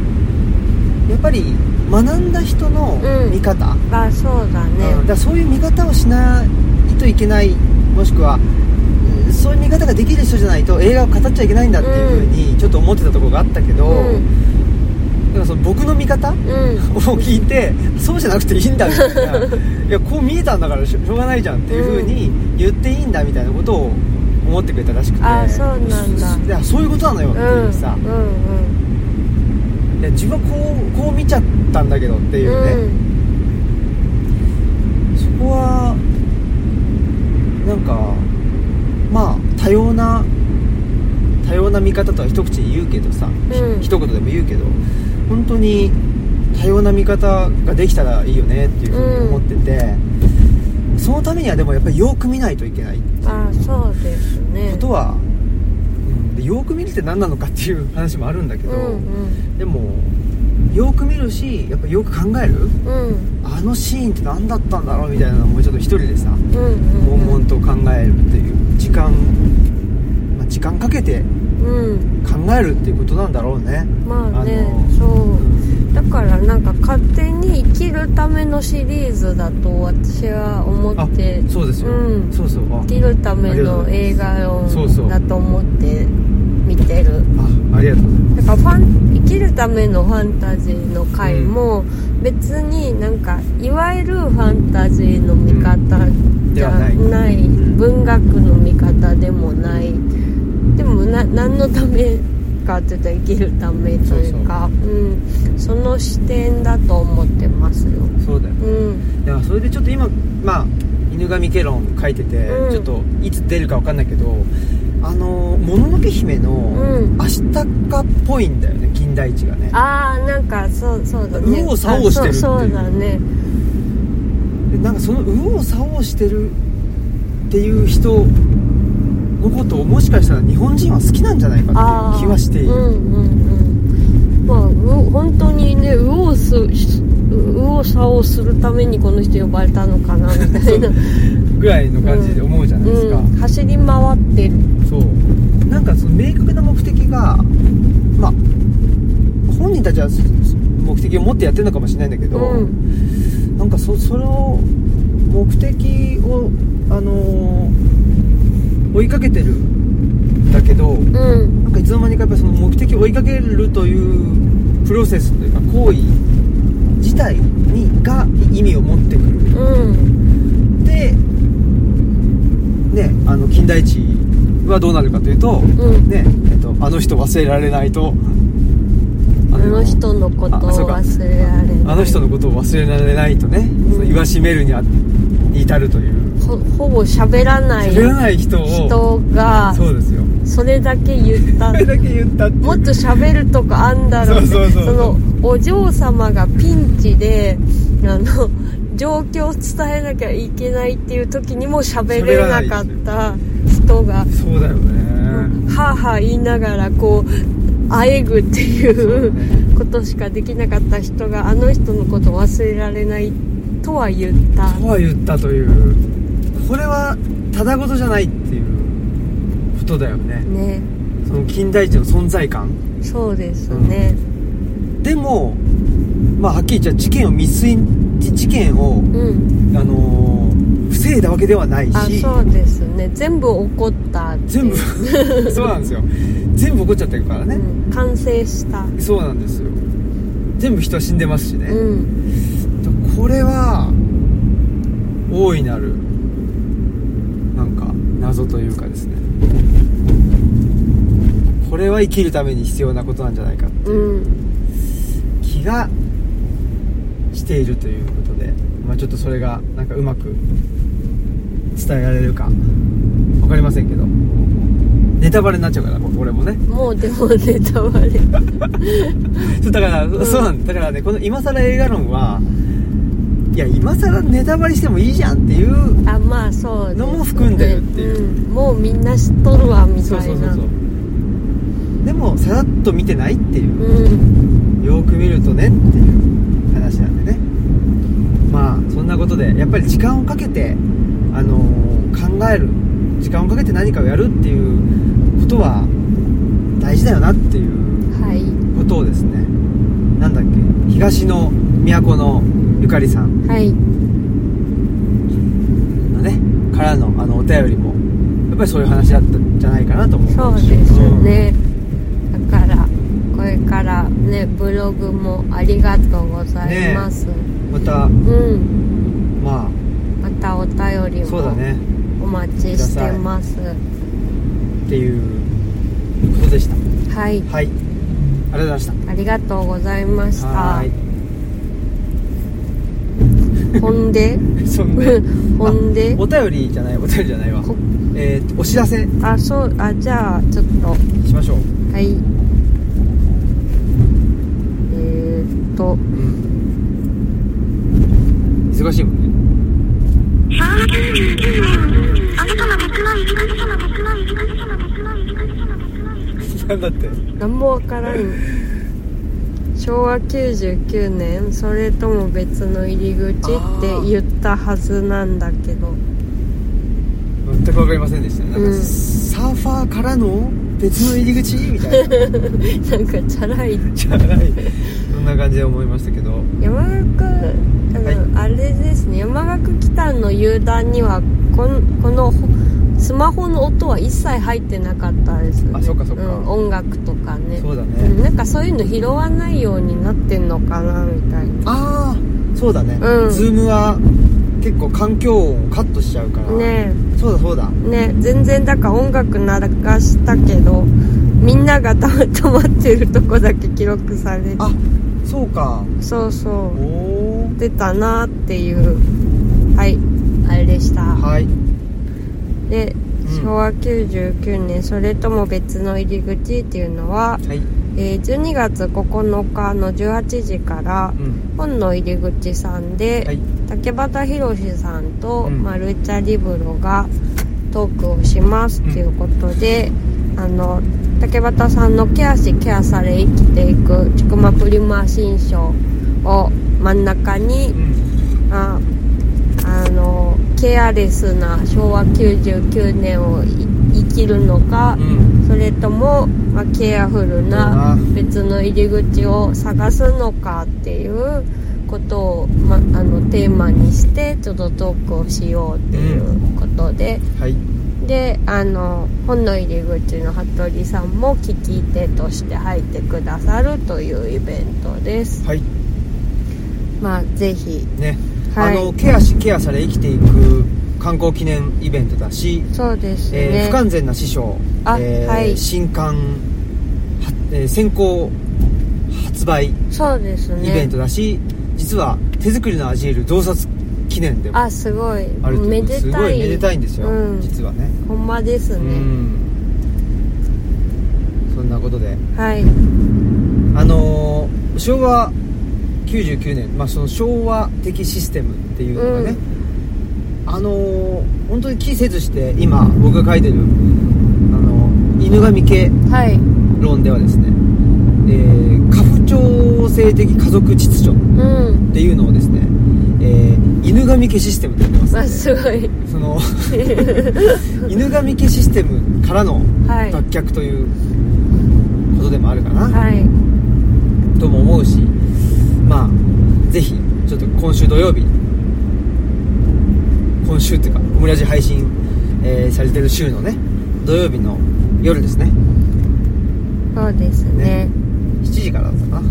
やっぱり学んだ人の見方、あそうだね。うん。だそういう見方をしないといけないもしくはうんそういう見方ができる人じゃないと映画を語っちゃいけないんだっていうふうにちょっと思ってたところがあったけど、うん。だからその僕の見方をうん。聞いてそうじゃなくていいんだみたいな。いやこう見えたんだからしょうがないじゃんっていうふうに言っていいんだみたいなことを思ってくれたらしくて。あそうなんだ。いやそういうことなのよってうんいうさ、うんいや自分はこうこう見ちゃったんだけどってうんいうね、そこはなんかまあ多様な多様な見方とは一口に言うけどさ、うん。ひ一言でも言うけど本当に多様な見方ができたらいいよねっていうふうに思ってて、そのためにはでもやっぱりよく見ないといけないうんあそうことは、うん、でよく見るって何なのかっていう話もあるんだけど、うんでもよく見るしやっぱよく考えるうん。うんあのシーンって何だったんだろうみたいなのもちょっと一人でさうんうん悶々と考えるっていう時間、まあ、時間かけてうん。考えるっていうことなんだろうね。まあねあのそう。だからなんか勝手に生きるためのシリーズだと私は思あってそうですよ、うん。そうそう。あ生きるための映画だと思って見てる。あありがとうございます。だからファン生きるためのファンタジーの回も別になんかいわゆるファンタジーの見方じゃない。文学の見方でもない。でもな何のためかって言ったら生きるためというかうん、その視点だと思ってますよ。そうだようん。いやそれでちょっと今まあ犬神家論書いてて、うん。ちょっといつ出るか分かんないけどあの「もののけ姫」のうん。明日かっぽいんだよね金田一がね。ああなんかそうそうだね。右往左往してるってそうそうだね。でなんかその右往左往してるっていう人のことをもしかしたら日本人は好きなんじゃないかあっていう気はしている、うんうんうんまあう本当にね右往す右往左往するためにこの人呼ばれたのかな みたいな。ぐらいの感じで思うじゃないですか、うん、走り回ってる。そう。なんかその明確な目的がまあ本人たちは目的を持ってやってるのかもしれないんだけど、うん。なんかそそれを目的をあのー追いかけてるんだけど、うん。なんかいつの間にかやっぱその目的を追いかけるというプロセスというか行為自体にが意味を持ってくる。うんでねあの金田一はどうなるかというと、ん。ねえっと、あの人忘れられないと。ああの人のことを忘れられない。あの人のことを忘れられないとね、その言わしめるにあに至るという。ほほぼ喋らない喋らない人を人がそうですよ。それだけ言った。それだけ言ったもっと喋るとこあんだろうってそうそうそうそう。のお嬢様がピンチであの状況を伝えなきゃいけないっていう時にも喋れなかった人がそうだよね、はあはあ言いながらこうあえぐっていそうことしかできなかった人があの人のことを忘れられないとは言った。とは言ったという。これはただ事じゃないっていうことだよね。ね。その金田一の存在感。そうですねでもまあはっきり言っちゃう事件を未遂事件をうん、あのー防いだわけではないあしそうですね。全部起こった全部 そうなんですよ。全部起こっちゃってるからね、うん、完成した。そうなんですよ。全部人は死んでますしね、うん。これは大いなるなんか謎というかですね。これは生きるために必要なことなんじゃないかってう。いうん気がしているということで、まあ、ちょっとそれがなんかうまく伝えられるか分かりませんけど。ネタバレになっちゃうからこれもね。もうでもネタバレ。だから、そうなんだ。だからねこの今更映画論はいや今更ネタバレしてもいいじゃんっていうあまあそうのも含んでるっていう。うん。もうみんな知っとるわみたいな。そうそうそうそう。でもさらっと見てないっていう。うんよく見るとねっていう話なんでね。まあそんなことでやっぱり時間をかけて、あのー考える。時間をかけて何かをやるっていうことは大事だよなっていうはい。ことをですねなんだっけ東の都のゆかりさん。はい。のねからのあのお便りもやっぱりそういう話だったんじゃないかなと思うそうですね、だからこれからねブログもありがとうございます、うんまた。うん。ままたお便りあそうだもね。お待ちしてます。っていうことでした。はい。はい。ありがとうございました。ありがとうございました。はほんで？そんで？ほんでお便りじゃないお便りじゃないわ。こえー、とお知らせ。あそうあじゃあちょっと。しましょう。はいえー、っと。うん。忙しいもんね。昭和99年、あなたの別の入り口の別の入り口の別の入り口の別の入り口なんだって何もわからん昭和99年それとも別の入り口って言ったはずなんだけど全く分かりませんでしたねなんか、うんサーファーからの別の入り口みたいななんかチャラいじゃないそんな感じで思いましたけど。山岳あの、はい。あれですね。山岳北の遊覧にはこんこのほスマホの音は一切入ってなかったですね。あそっかそっか。ん、音楽とかね。そうだね、うん、なんかそういうの拾わないようになってんのかなみたいな。ああそうだね、うん。ズームは結構環境音をカットしちゃうから。ね。そうだそうだ。ね全然だから音楽流したけどみんながた止まってるとこだけ記録されて。あそうか。そうそおう出たなっていう。はい。あれでした。おはい。でうん。昭和99年それとも別の入り口っていうのは、はい。えー12月9日の18時からうん。本の入り口さんで、はい。竹俣宏さんとうん。マルチャリブロがトークをしますっていうことで、あの竹俣さんの「ケアしケアされ生きていくちくまプリマ新書」を真ん中にうん。ああのケアレスな昭和99年をい生きるのか、うん。それとも、まあ、ケアフルな別の入り口を探すのかっていうことを、ま、あのテーマにしてちょっとトークをしようっていうことで、はいであの本の入り口の服部さんも聞き手として入ってくださるというイベントです。はい。まあぜひ。ね、はい。あのケアしケアされ生きていく観光記念イベントだし、そうですね、えー不完全な師匠、あえーはい。新刊は、えー先行発売イそうですね。ベントだし、実は手作りのアジール増刷記念でもああすごい。めでたい。すごいめでたいんですよ、うん、実はねほんまですうね、ん。そんなことで。はい。あのー昭和99年、まあ、その昭和的システムっていうのがね、あのー本当に気せずして今僕が書いてる、あのー犬神家はい。論ではですね、えー家父長制的家族秩序うんっていうのをですね、えー犬神家システムと呼んでますあのすごい。でその 犬神家システムからのはい。脱却ということでもあるかな、はい。とも思うしまあぜひちょっと今週土曜日今週っていうかオムラジ配信、えーされてる週のね土曜日の夜ですね。そうですね。7時からだったかな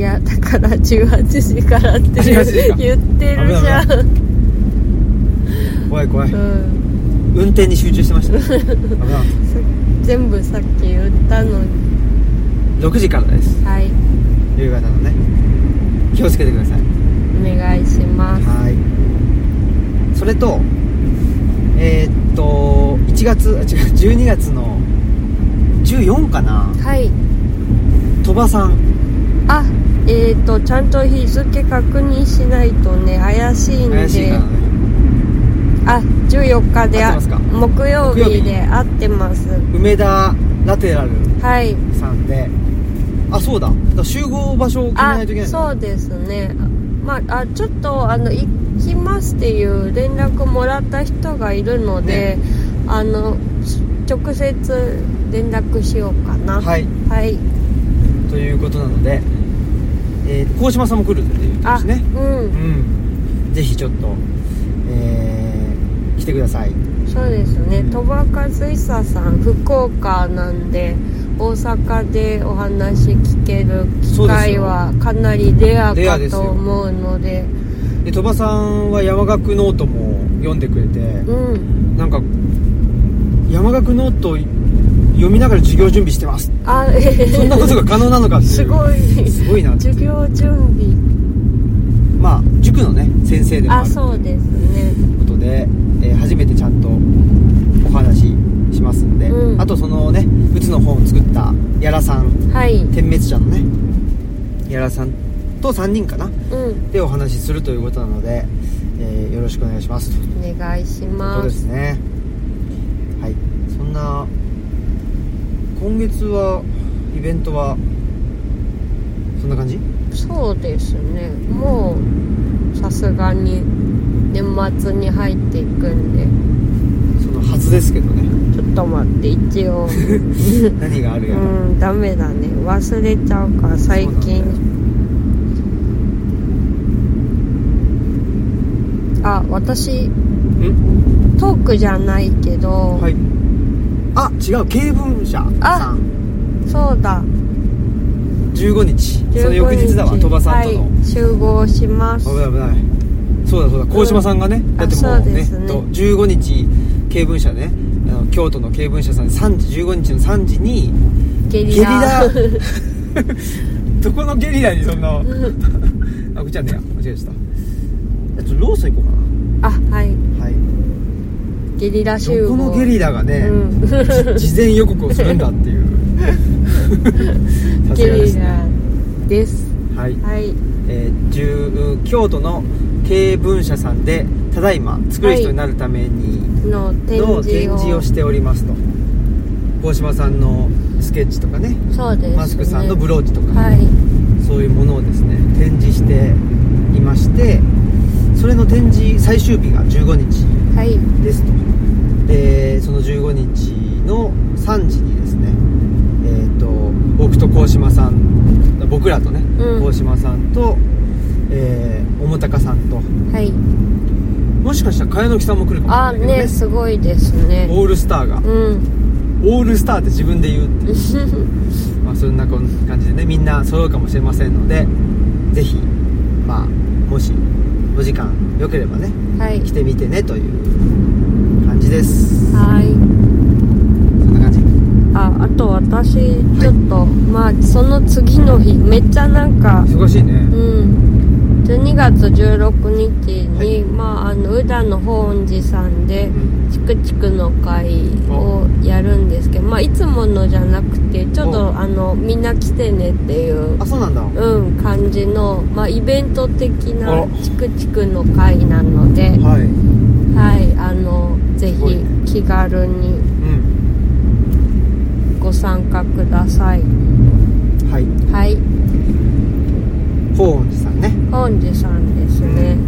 いやだから18時からって18時か。言ってるじゃん。怖い怖い、うん。運転に集中してました 全部さっき言ったのに。た6時からです。はい。夕方のね。気をつけてください。お願いします。はい。それとえーっと1月あ違う12月の14かな。はい。鳥羽さん。あえーとちゃんと日付確認しないとね怪しいんで。ね。あ14日で木曜日日？で合ってます。梅田ラテラルはい。さんで。あそうだ。集合場所を決めあないといけないそうですね。まああちょっとあの行きますっていう連絡もらった人がいるので、あの直接連絡しようかな。はい。はい。ということなので、えー、鴻島さんも来るっていうですね。うん。うん。ぜひちょっとえー、来てください。そうですね。鳥羽和久さん福岡なんで大阪でお話聞ける機会はかなりレアかと思うので。で鳥羽さんは山學ノートも読んでくれてうん。なんか山學ノート読みながら授業準備してます。あえそんなことが可能なのかすごい。すごいな授業準備。まあ塾のね先生でもああるそうですね。ことで、えー初めてちゃんとお話ししますんで、うん。あとそのねうつの本を作ったやらさん。はい。点滅者のねやらさんと3人かな。うん。でお話しするということなので、えーよろしくお願いしますと。お願いしそうまですすね。はい。そんな今月はイベントはそんな感じ？そうですね。もうさすがに年末に入っていくんで。そのはずですけどね。ちょっと待って一応。何があるやら、うんダメだね。忘れちゃうから最近。あ私ん？トークじゃないけど、はいあ違う経文社さん。そうだ。15日。その翌日だわ15鳥羽さんとの、はい、集合します。危ない危ない。そうだそうだ鴻島さんがね、うんだってもうあそうね。と15日経文社ねあの京都の経文社さんで3時15日の3時にゲリゲリラ。ラ どこのゲリラにそんな。あこっちはね間違えちゃった。ちょっとローソン行こうかな。はいゲリラ集合。どこのゲリラがね、うん。事前予告をするんだっていう。さすゲリがですね。ラです。はい、はい。えー10京都の経文社さんでただいま作る人になるためにの展の示を。展示を。しておりますと大島さんのスケッチとかね。そうですね。マスクさんのブローチとか、はい。そういうものをですね展示していましてそれの展示最終日が15日はい。ですとでその15日の3時にですねえっ、と僕と鴻島さん僕らとねうん。鴻、島さんと、えー、桃高さんと。はい。もしかしたら茅野木さんも来るかもしれあないけどねねすごいですね。オールスターが、うん。オールスターって自分で言うっていう。まあそんな感じでねみんな揃うかもしれませんのでぜひまあもしお時間よければねはい。来てみてねという感じです。はい。そんな感じ。ああと私ちょっと、まあその次の日めっちゃなんか忙しいね。うん。12月16日に、はい。まああの宇田の本寺さんでうん。チクチクの会をやるんですけどまあいつものじゃなくてちょっおとあのみんな来てねっていうあそうなんだ。うん感じのまあイベント的なおチクチクの会なのではい。はいあのぜひ気軽にうんご参加ください。はい。はい。法恩寺さんね。本寺さんですね、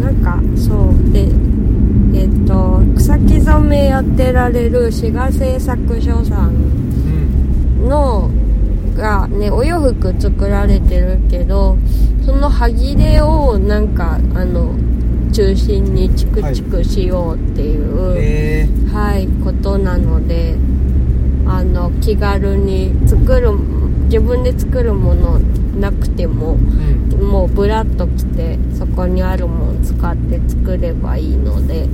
なんかそう。でえっ、と草木染めやってられる滋賀製作所さんうんのがねお洋服作られてるけどその歯切れをなんかあの中心にチクチクしようっていう、へえはい、ことなのであの気軽に作る自分で作るものなくてもうん。もうブラッと来てそこにあるもの使って作ればいいので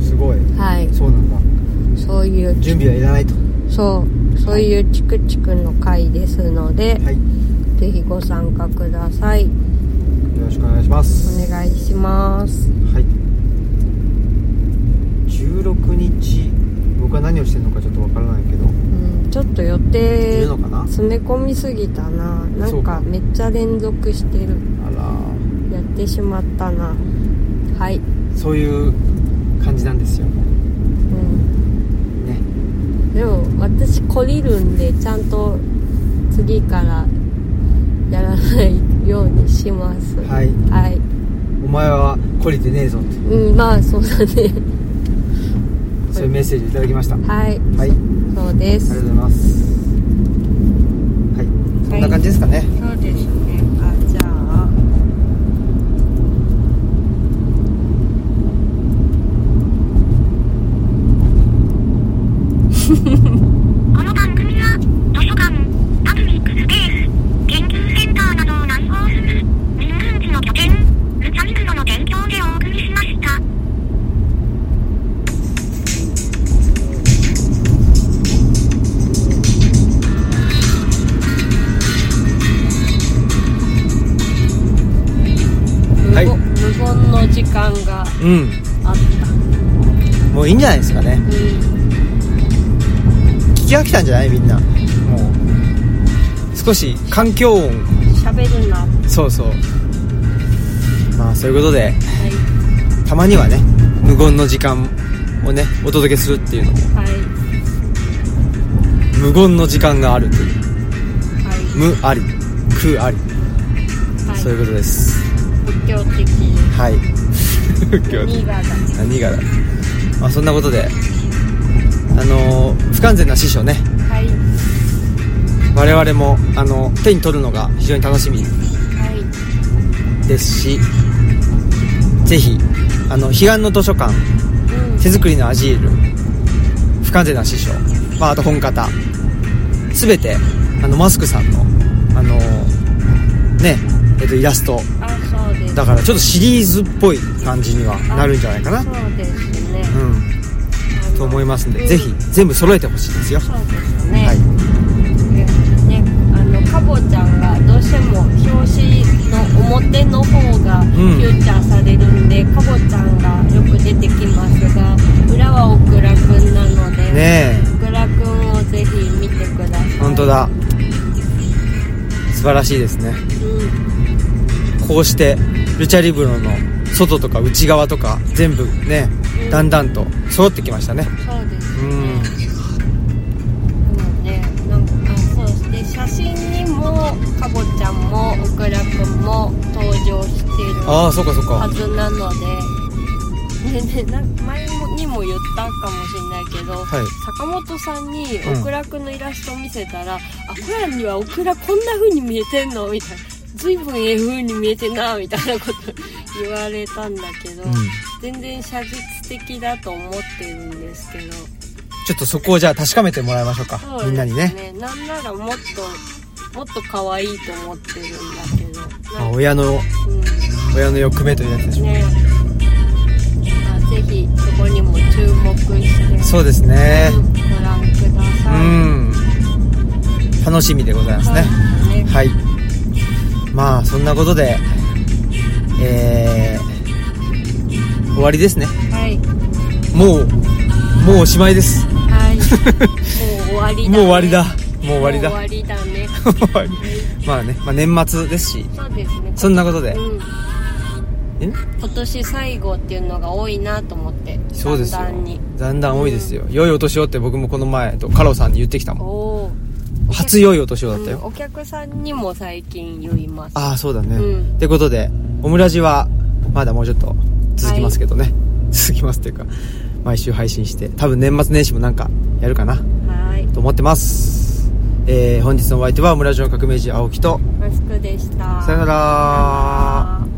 すごい。はい。そうなんだ。そういう準備はいらないと。そう。そういうチクチクの会ですので、はい。よぜひご参加くださいろしくお願いします。お願いします。はい。16日僕は何をしてるのかちょっとわからないけど。うんちょっと予い定詰め込みすぎたな。なんかめっちゃ連続してる。あら。やってしまったな。はい。そういう感じなんですよ。うん。ね。でも私懲りるんでちゃんと次からやらないようにします。はい。はい。お前は懲りてねえぞって。うんまあそうだね。そういうメッセージいただきました。はい。はい。ありそうです。がとうございます。はい。そんな感じですかね、そうですね。あじゃあ。この番うん。あった。もういいんじゃないですかね。うん聞き飽きたんじゃない？みんな。もう少し環境音。喋るな。はそうそう。まあそういうことで。い。たまにはね無言の時間をねお届けするっていうのも。はい。無言の時間があるという。はい。無あり空あり、はい。そういうことです。仏教的はい今日新潟何がだまあそん。なことであのー不完全な師匠ねはい我々もあの手に取るのが非常に楽しみですしぜひあの彼岸の図書館うん。手作りのアジール不完全な師匠、まあ、あと本方全てあのマスクさん。のあのねえっとイラストだからちょっとシリーズっぽい感じにはなるんじゃないかな。そうですね。うん。と思いますんで、うん。ぜひ全部揃えてほしいですよ。そうですね、はい。ねあのかぼちゃんがどうしても表紙の表の方がフん。ューチャーされるんで、かぼちゃんがよく出てきますが裏はオクラくんなので、ねオクラくんをぜひ見てください。え本当だ。素晴らしいですね。うんこうしてルチャリブロの外とか内側とか全部ねうんだんだんと揃ってきましたね。そうですね、うんでもねなんかあそうして写真にもかぼちゃんもオクラくんも登場してるああそうかそうか。はずなので、ねね、な前にも言ったかもしれないけど、はい。坂本さんにうん。オクラくんのイラストを見せたら「あフラにはオクラこんな風に見えてんの?」みたいな「随分ええ風に見えてんな」みたいなこと言われたんだけど、うん。全然写実的だと思ってるんですけど。ちょっとそこをじゃあ確かめてもらいましょうかそうですみんなにね。なんならもっともっと可愛いと思ってるんだけど。まあ親のうん。親の欲目というやつでしょうね。あぜひそこにも注目して。そうですね。うん。ご覧くだうさい、ん。楽しみでございますね。そうですねはいまあそんなことでえー、終わりですね。はい。もうもうおしまいです。はい。もう終わりだ、ね、もう終わりだ。もう終わりだ。終わりだね。まあね、まあ、年末ですし。そうですね。そんなことで。うん。え？今年最後っていうのが多いなと思って。そうですよ。だんだん多いですよ、良いお年をって僕もこの前とカロさんに言ってきたもん。おお初良いお年をだったよ、お客さんにも最近言います。ああそうだね、うん。ってことでオムラジはまだもうちょっと続きますけどね、続きますっていうか毎週配信して多分年末年始もなんかやるかな。はい。と思ってます。えー、本日のお相手はオムラジの革命児青木とマスクでした。さよなら。さよなら